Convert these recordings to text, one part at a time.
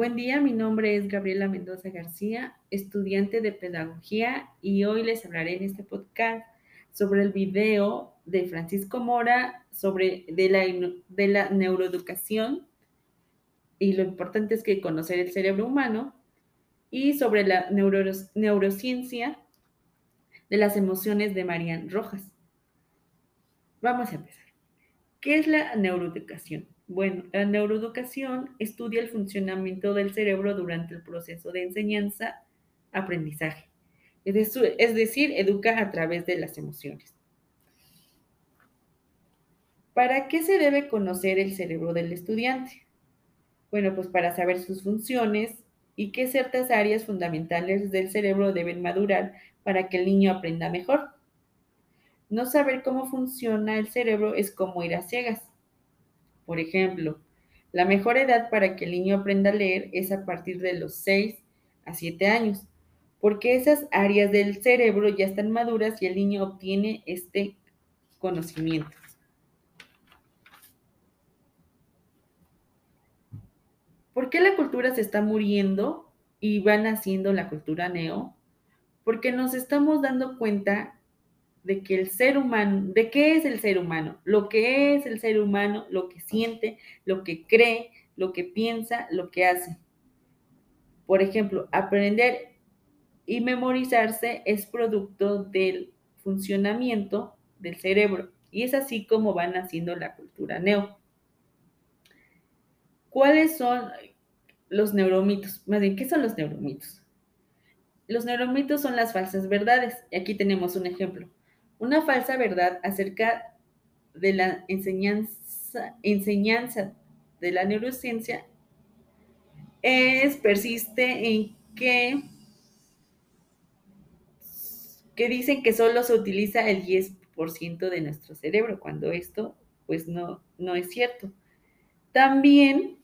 Buen día, mi nombre es Gabriela Mendoza García, estudiante de Pedagogía y hoy les hablaré en este podcast sobre el video de Francisco Mora sobre de la, de la neuroeducación y lo importante es que conocer el cerebro humano y sobre la neurociencia de las emociones de Marian Rojas. Vamos a empezar. ¿Qué es la neuroeducación? Bueno, la neuroeducación estudia el funcionamiento del cerebro durante el proceso de enseñanza-aprendizaje, es decir, educa a través de las emociones. ¿Para qué se debe conocer el cerebro del estudiante? Bueno, pues para saber sus funciones y qué ciertas áreas fundamentales del cerebro deben madurar para que el niño aprenda mejor. No saber cómo funciona el cerebro es como ir a ciegas. Por ejemplo, la mejor edad para que el niño aprenda a leer es a partir de los 6 a 7 años, porque esas áreas del cerebro ya están maduras y el niño obtiene este conocimiento. ¿Por qué la cultura se está muriendo y va naciendo la cultura neo? Porque nos estamos dando cuenta de que el ser humano, de qué es el ser humano, lo que es el ser humano, lo que siente, lo que cree, lo que piensa, lo que hace. Por ejemplo, aprender y memorizarse es producto del funcionamiento del cerebro y es así como van haciendo la cultura neo. ¿Cuáles son los neuromitos? Más bien, ¿qué son los neuromitos? Los neuromitos son las falsas verdades. Y aquí tenemos un ejemplo. Una falsa verdad acerca de la enseñanza, enseñanza de la neurociencia es, persiste en que, que dicen que solo se utiliza el 10% de nuestro cerebro, cuando esto pues no, no es cierto. También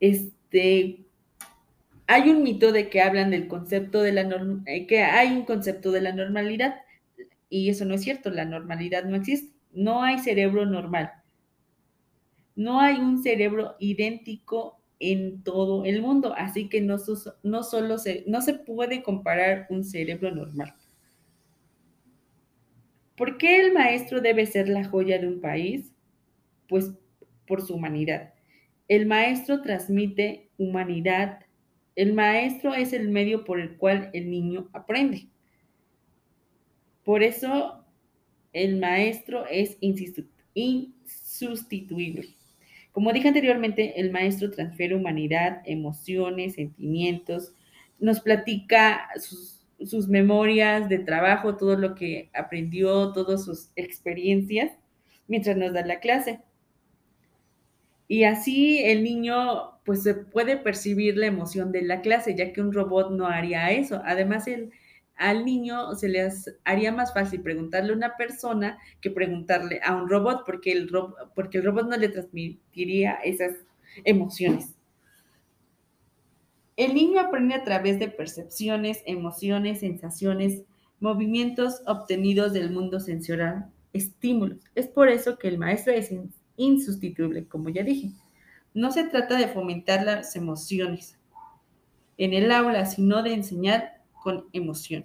este, hay un mito de que hablan del concepto de la eh, que hay un concepto de la normalidad y eso no es cierto, la normalidad no existe. No hay cerebro normal. No hay un cerebro idéntico en todo el mundo, así que no, solo se, no se puede comparar un cerebro normal. ¿Por qué el maestro debe ser la joya de un país? Pues por su humanidad. El maestro transmite humanidad. El maestro es el medio por el cual el niño aprende. Por eso el maestro es insustituible. Como dije anteriormente, el maestro transfiere humanidad, emociones, sentimientos, nos platica sus, sus, memorias de trabajo, todo lo que aprendió, todas sus experiencias, mientras nos da la clase. Y así el niño pues se puede percibir la emoción de la clase, ya que un robot no haría eso. Además, el, al niño se le haría más fácil preguntarle a una persona que preguntarle a un robot, porque el, porque el robot no le transmitiría esas emociones. El niño aprende a través de percepciones, emociones, sensaciones, movimientos obtenidos del mundo sensorial, estímulos. Es por eso que el maestro es insustituible, como ya dije. No se trata de fomentar las emociones en el aula, sino de enseñar con emoción.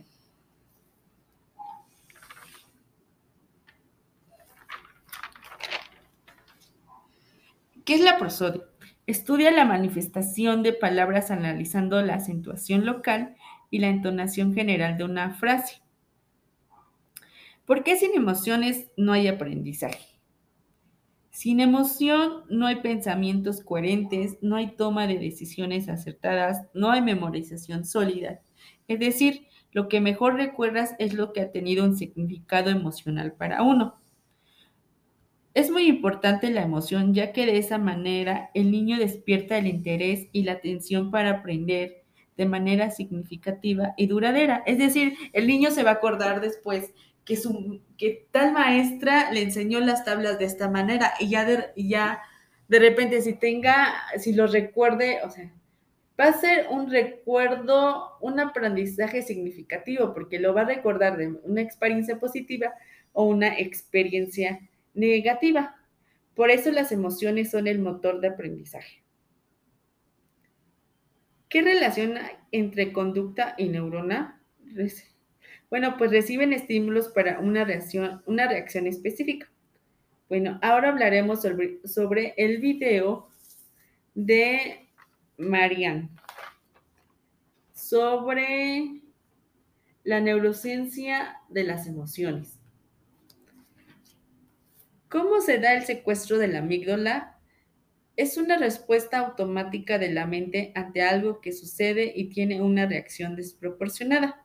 ¿Qué es la prosodia? Estudia la manifestación de palabras analizando la acentuación local y la entonación general de una frase. ¿Por qué sin emociones no hay aprendizaje? Sin emoción no hay pensamientos coherentes, no hay toma de decisiones acertadas, no hay memorización sólida es decir, lo que mejor recuerdas es lo que ha tenido un significado emocional para uno. Es muy importante la emoción, ya que de esa manera el niño despierta el interés y la atención para aprender de manera significativa y duradera. Es decir, el niño se va a acordar después que, su, que tal maestra le enseñó las tablas de esta manera y ya de, ya de repente si tenga, si lo recuerde, o sea, va a ser un recuerdo, un aprendizaje significativo, porque lo va a recordar de una experiencia positiva o una experiencia negativa. Por eso las emociones son el motor de aprendizaje. ¿Qué relación hay entre conducta y neurona? Bueno, pues reciben estímulos para una reacción, una reacción específica. Bueno, ahora hablaremos sobre, sobre el video de Marianne sobre la neurociencia de las emociones. ¿Cómo se da el secuestro de la amígdala? Es una respuesta automática de la mente ante algo que sucede y tiene una reacción desproporcionada.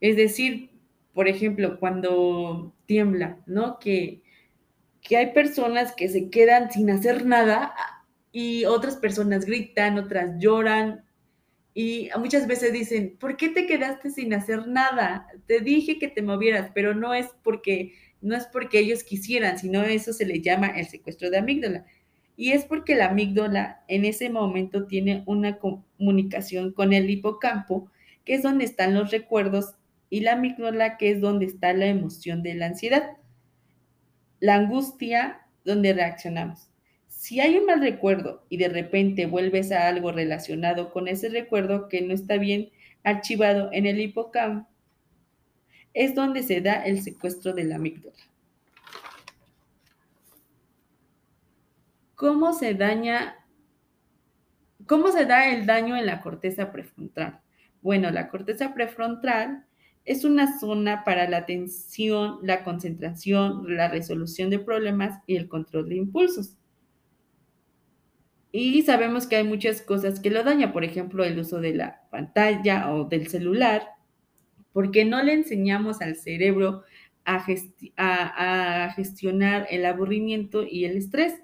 Es decir, por ejemplo, cuando tiembla, ¿no? Que, que hay personas que se quedan sin hacer nada y otras personas gritan, otras lloran, y muchas veces dicen, ¿por qué te quedaste sin hacer nada? Te dije que te movieras, pero no es porque no es porque ellos quisieran, sino eso se le llama el secuestro de amígdala. Y es porque la amígdala en ese momento tiene una comunicación con el hipocampo, que es donde están los recuerdos, y la amígdala, que es donde está la emoción de la ansiedad. La angustia, donde reaccionamos. Si hay un mal recuerdo y de repente vuelves a algo relacionado con ese recuerdo que no está bien archivado en el hipocampo, es donde se da el secuestro de la amígdala. ¿Cómo se? ¿Cómo se da el daño en la corteza prefrontal? Bueno, la corteza prefrontal es una zona para la atención, la concentración, la resolución de problemas y el control de impulsos. Y sabemos que hay muchas cosas que lo dañan, por ejemplo, el uso de la pantalla o del celular, porque no le enseñamos al cerebro a, gestionar el aburrimiento y el estrés.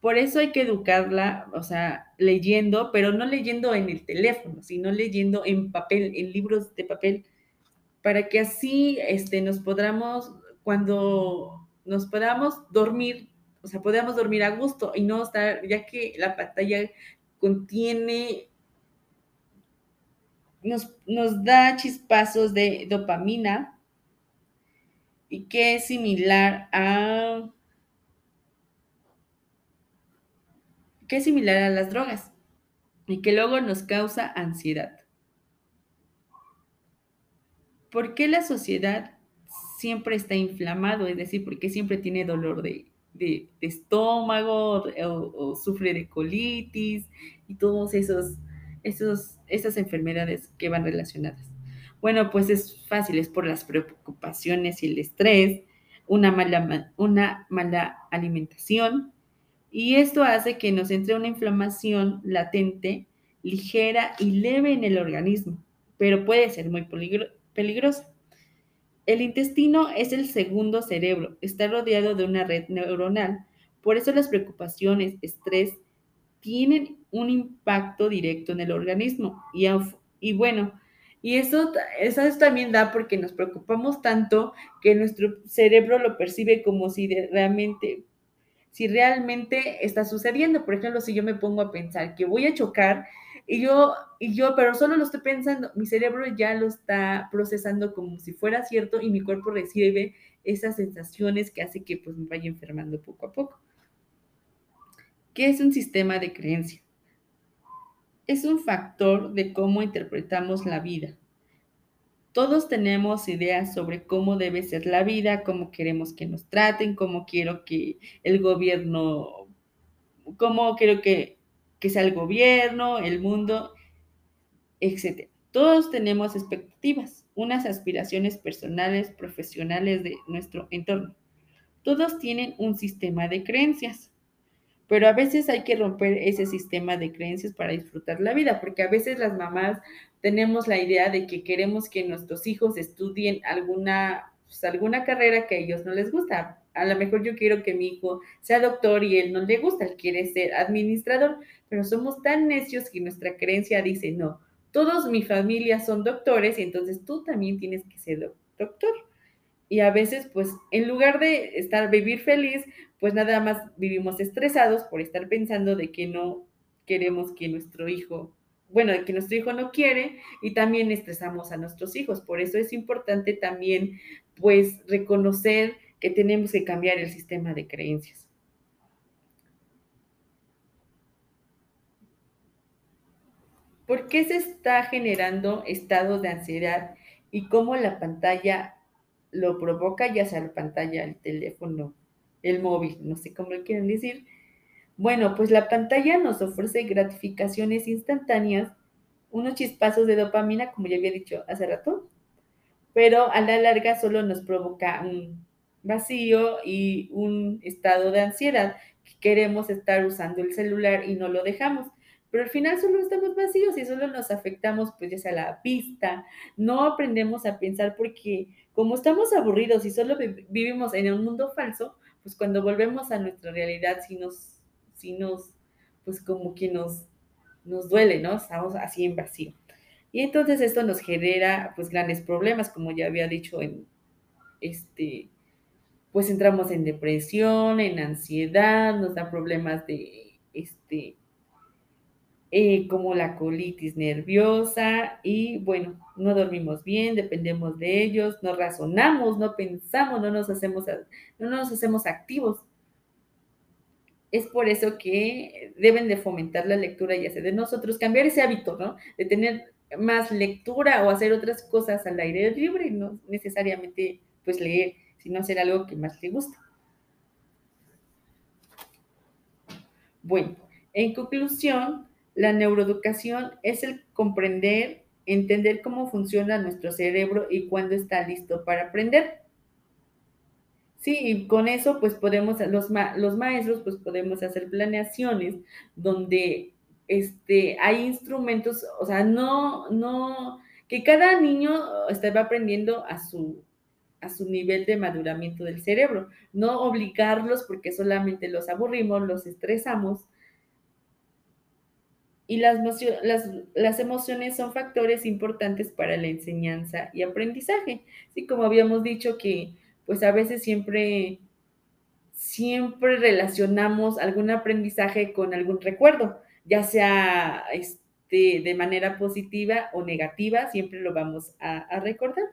Por eso hay que educarla, o sea, leyendo, pero no leyendo en el teléfono, sino leyendo en papel, en libros de papel, para que así este, nos podamos, cuando nos podamos dormir o sea, podemos dormir a gusto y no estar, ya que la pantalla contiene, nos, nos da chispazos de dopamina y que es similar a, que es similar a las drogas y que luego nos causa ansiedad. ¿Por qué la sociedad siempre está inflamado? Es decir, ¿por qué siempre tiene dolor de, de, estómago o, sufre de colitis y todas esos, esos, esas enfermedades que van relacionadas. Bueno, pues es fácil, es por las preocupaciones y el estrés, una mala, una mala alimentación, y esto hace que nos entre una inflamación latente, ligera y leve en el organismo, pero puede ser muy peligrosa. El intestino es el segundo cerebro, está rodeado de una red neuronal. Por eso las preocupaciones, estrés, tienen un impacto directo en el organismo. Y, bueno, y eso, eso también da porque nos preocupamos tanto que nuestro cerebro lo percibe como si realmente, si realmente está sucediendo. Por ejemplo, si yo me pongo a pensar que voy a chocar y yo, y yo, pero solo lo estoy pensando, mi cerebro ya lo está procesando como si fuera cierto y mi cuerpo recibe esas sensaciones que hace que pues me vaya enfermando poco a poco. ¿Qué es un sistema de creencia? Es un factor de cómo interpretamos la vida. Todos tenemos ideas sobre cómo debe ser la vida, cómo queremos que nos traten, cómo quiero que el gobierno, cómo quiero que que sea el gobierno, el mundo, etc. Todos tenemos expectativas, unas aspiraciones personales, profesionales de nuestro entorno. Todos tienen un sistema de creencias, pero a veces hay que romper ese sistema de creencias para disfrutar la vida, porque a veces las mamás tenemos la idea de que queremos que nuestros hijos estudien alguna, pues, alguna carrera que a ellos no les gusta a lo mejor yo quiero que mi hijo sea doctor y él no le gusta, él quiere ser administrador, pero somos tan necios que nuestra creencia dice, no, todos mi familia son doctores y entonces tú también tienes que ser doctor. Y a veces, pues, en lugar de estar, vivir feliz, pues nada más vivimos estresados por estar pensando de que no queremos que nuestro hijo, bueno, de que nuestro hijo no quiere y también estresamos a nuestros hijos. Por eso es importante también, pues, reconocer que tenemos que cambiar el sistema de creencias. ¿Por qué se está generando estados de ansiedad y cómo la pantalla lo provoca, ya sea la pantalla, el teléfono, el móvil, no sé cómo lo quieren decir? Bueno, pues la pantalla nos ofrece gratificaciones instantáneas, unos chispazos de dopamina, como ya había dicho hace rato, pero a la larga solo nos provoca un vacío y un estado de ansiedad que queremos estar usando el celular y no lo dejamos pero al final solo estamos vacíos y solo nos afectamos, pues ya sea la vista, no aprendemos a pensar porque como estamos aburridos y solo vivimos en un mundo falso, pues cuando volvemos a nuestra realidad, sí nos, sí nos, pues como que nos, nos duele, ¿no? Estamos así en vacío. Y entonces esto nos genera, pues, grandes problemas, como ya había dicho en, este, pues entramos en depresión, en ansiedad, nos da problemas de, este, eh, como la colitis nerviosa y bueno, no dormimos bien, dependemos de ellos, no razonamos, no pensamos, no nos hacemos, no nos hacemos activos. Es por eso que deben de fomentar la lectura y hacer de nosotros, cambiar ese hábito, ¿no? De tener más lectura o hacer otras cosas al aire libre, no necesariamente pues leer, sino hacer algo que más le gusta. Bueno, en conclusión, la neuroeducación es el comprender, entender cómo funciona nuestro cerebro y cuándo está listo para aprender. Sí, y con eso pues podemos, los, los maestros pues podemos hacer planeaciones donde este, hay instrumentos, o sea, no, no, que cada niño esté aprendiendo a su, a su nivel de maduramiento del cerebro, no obligarlos porque solamente los aburrimos, los estresamos, y las, emociones son factores importantes para la enseñanza y aprendizaje. Así como habíamos dicho que pues a veces siempre, siempre relacionamos algún aprendizaje con algún recuerdo, ya sea este, de manera positiva o negativa, siempre lo vamos a recordar.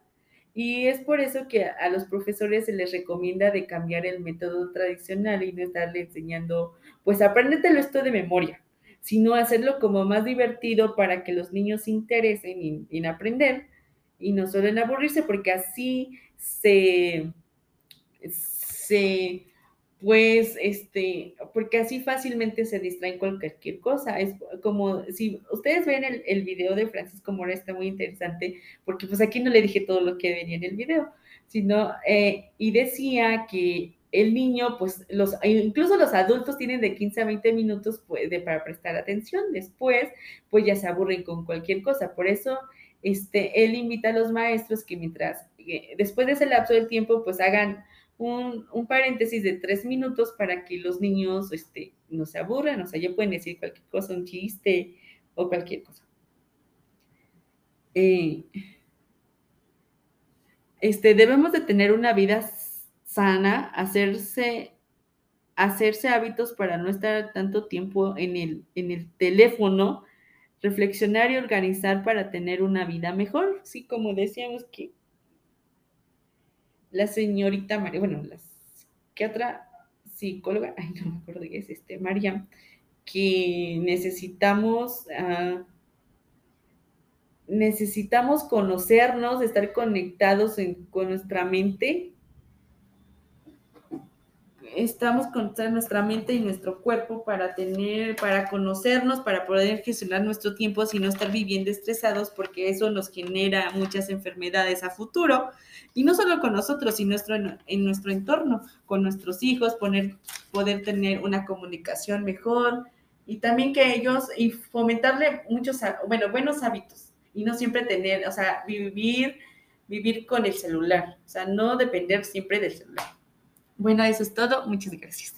Y es por eso que a los profesores se les recomienda de cambiar el método tradicional y no estarle enseñando, pues apréndetelo esto de memoria, sino hacerlo como más divertido para que los niños se interesen en, aprender y no solo en aburrirse, porque así se, se, pues, este, porque así fácilmente se distraen con cualquier cosa. Es como, si ustedes ven el, video de Francisco Mora, está muy interesante, porque pues aquí no le dije todo lo que venía en el video, sino, eh, y decía que el niño, pues, los, incluso los adultos tienen de 15 a 20 minutos pues, de, para prestar atención. Después, pues ya se aburren con cualquier cosa. Por eso, este, él invita a los maestros que mientras, eh, después de ese lapso del tiempo, pues hagan un, paréntesis de tres minutos para que los niños este, no se aburran. O sea, ya pueden decir cualquier cosa, un chiste o cualquier cosa. Eh, este, debemos de tener una vida sana, hacerse, hacerse hábitos para no estar tanto tiempo en el, en el teléfono, reflexionar y organizar para tener una vida mejor. Sí, como decíamos que la señorita María, bueno, la otra psicóloga, ay, no me acuerdo qué es este, María, que necesitamos, uh, necesitamos conocernos, estar conectados con nuestra mente estamos con nuestra mente y nuestro cuerpo para tener, para conocernos, para poder gestionar nuestro tiempo sin no estar viviendo estresados, porque eso nos genera muchas enfermedades a futuro. Y no solo con nosotros, sino nuestro, en nuestro entorno, con nuestros hijos, poner, poder tener una comunicación mejor y también que ellos, y fomentarle muchos, bueno, buenos hábitos y no siempre tener, o sea, vivir, vivir con el celular, o sea, no depender siempre del celular. Bueno, eso es todo. Muchas gracias.